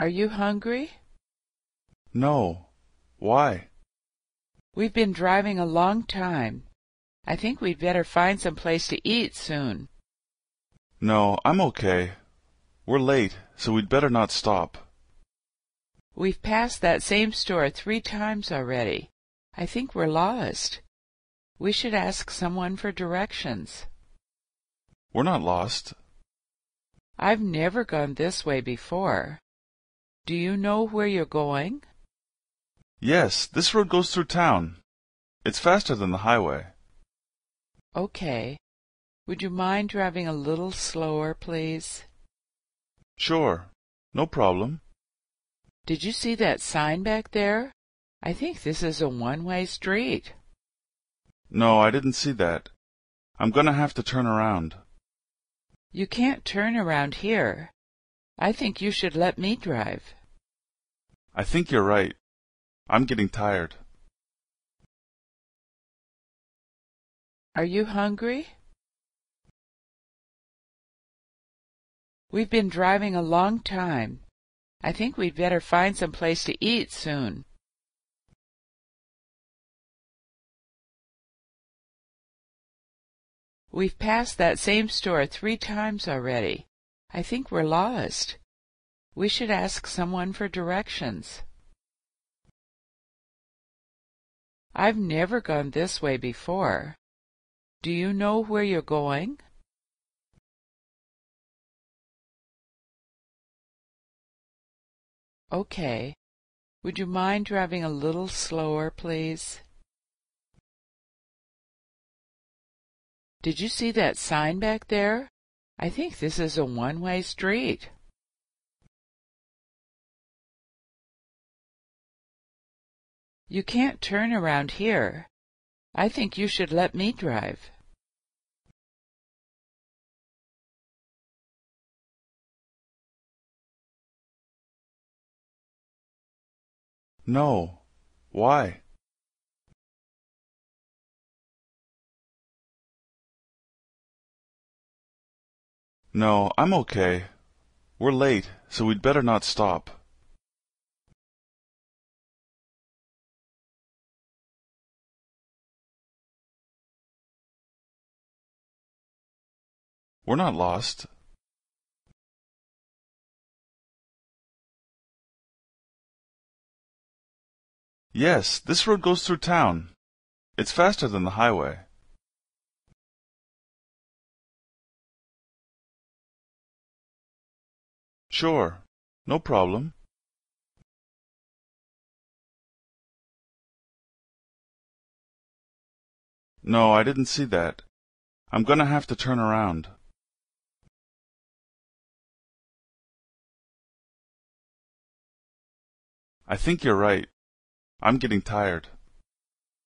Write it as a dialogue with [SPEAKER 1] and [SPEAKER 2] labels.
[SPEAKER 1] Are you hungry?
[SPEAKER 2] No. Why?
[SPEAKER 1] We've been driving a long time. I think we'd better find some place to eat soon.
[SPEAKER 2] No, I'm okay. We're late, so we'd better not stop.
[SPEAKER 1] We've passed that same store three times already. I think we're lost. We should ask someone for directions.
[SPEAKER 2] We're not lost.
[SPEAKER 1] I've never gone this way before. Do you know where you're going?
[SPEAKER 2] Yes, this road goes through town. It's faster than the highway.
[SPEAKER 1] Okay. Would you mind driving a little slower, please?
[SPEAKER 2] Sure. No problem.
[SPEAKER 1] Did you see that sign back there? I think this is a one-way street.
[SPEAKER 2] No, I didn't see that. I'm gonna have to turn around.
[SPEAKER 1] You can't turn around here. I think you should let me drive.
[SPEAKER 2] I think you're right. I'm getting tired.
[SPEAKER 1] Are you hungry? We've been driving a long time. I think we'd better find some place to eat soon. We've passed that same store three times already. I think we're lost. We should ask someone for directions. I've never gone this way before. Do you know where you're going? Okay. Would you mind driving a little slower, please? Did you see that sign back there? I think this is a one-way street. You can't turn around here. I think you should let me drive.
[SPEAKER 2] No. Why? No, I'm okay. We're late, so we'd better not stop. We're not lost. Yes, this road goes through town. It's faster than the highway. Sure. No problem. No, I didn't see that. I'm gonna have to turn around. I think you're right. I'm getting tired.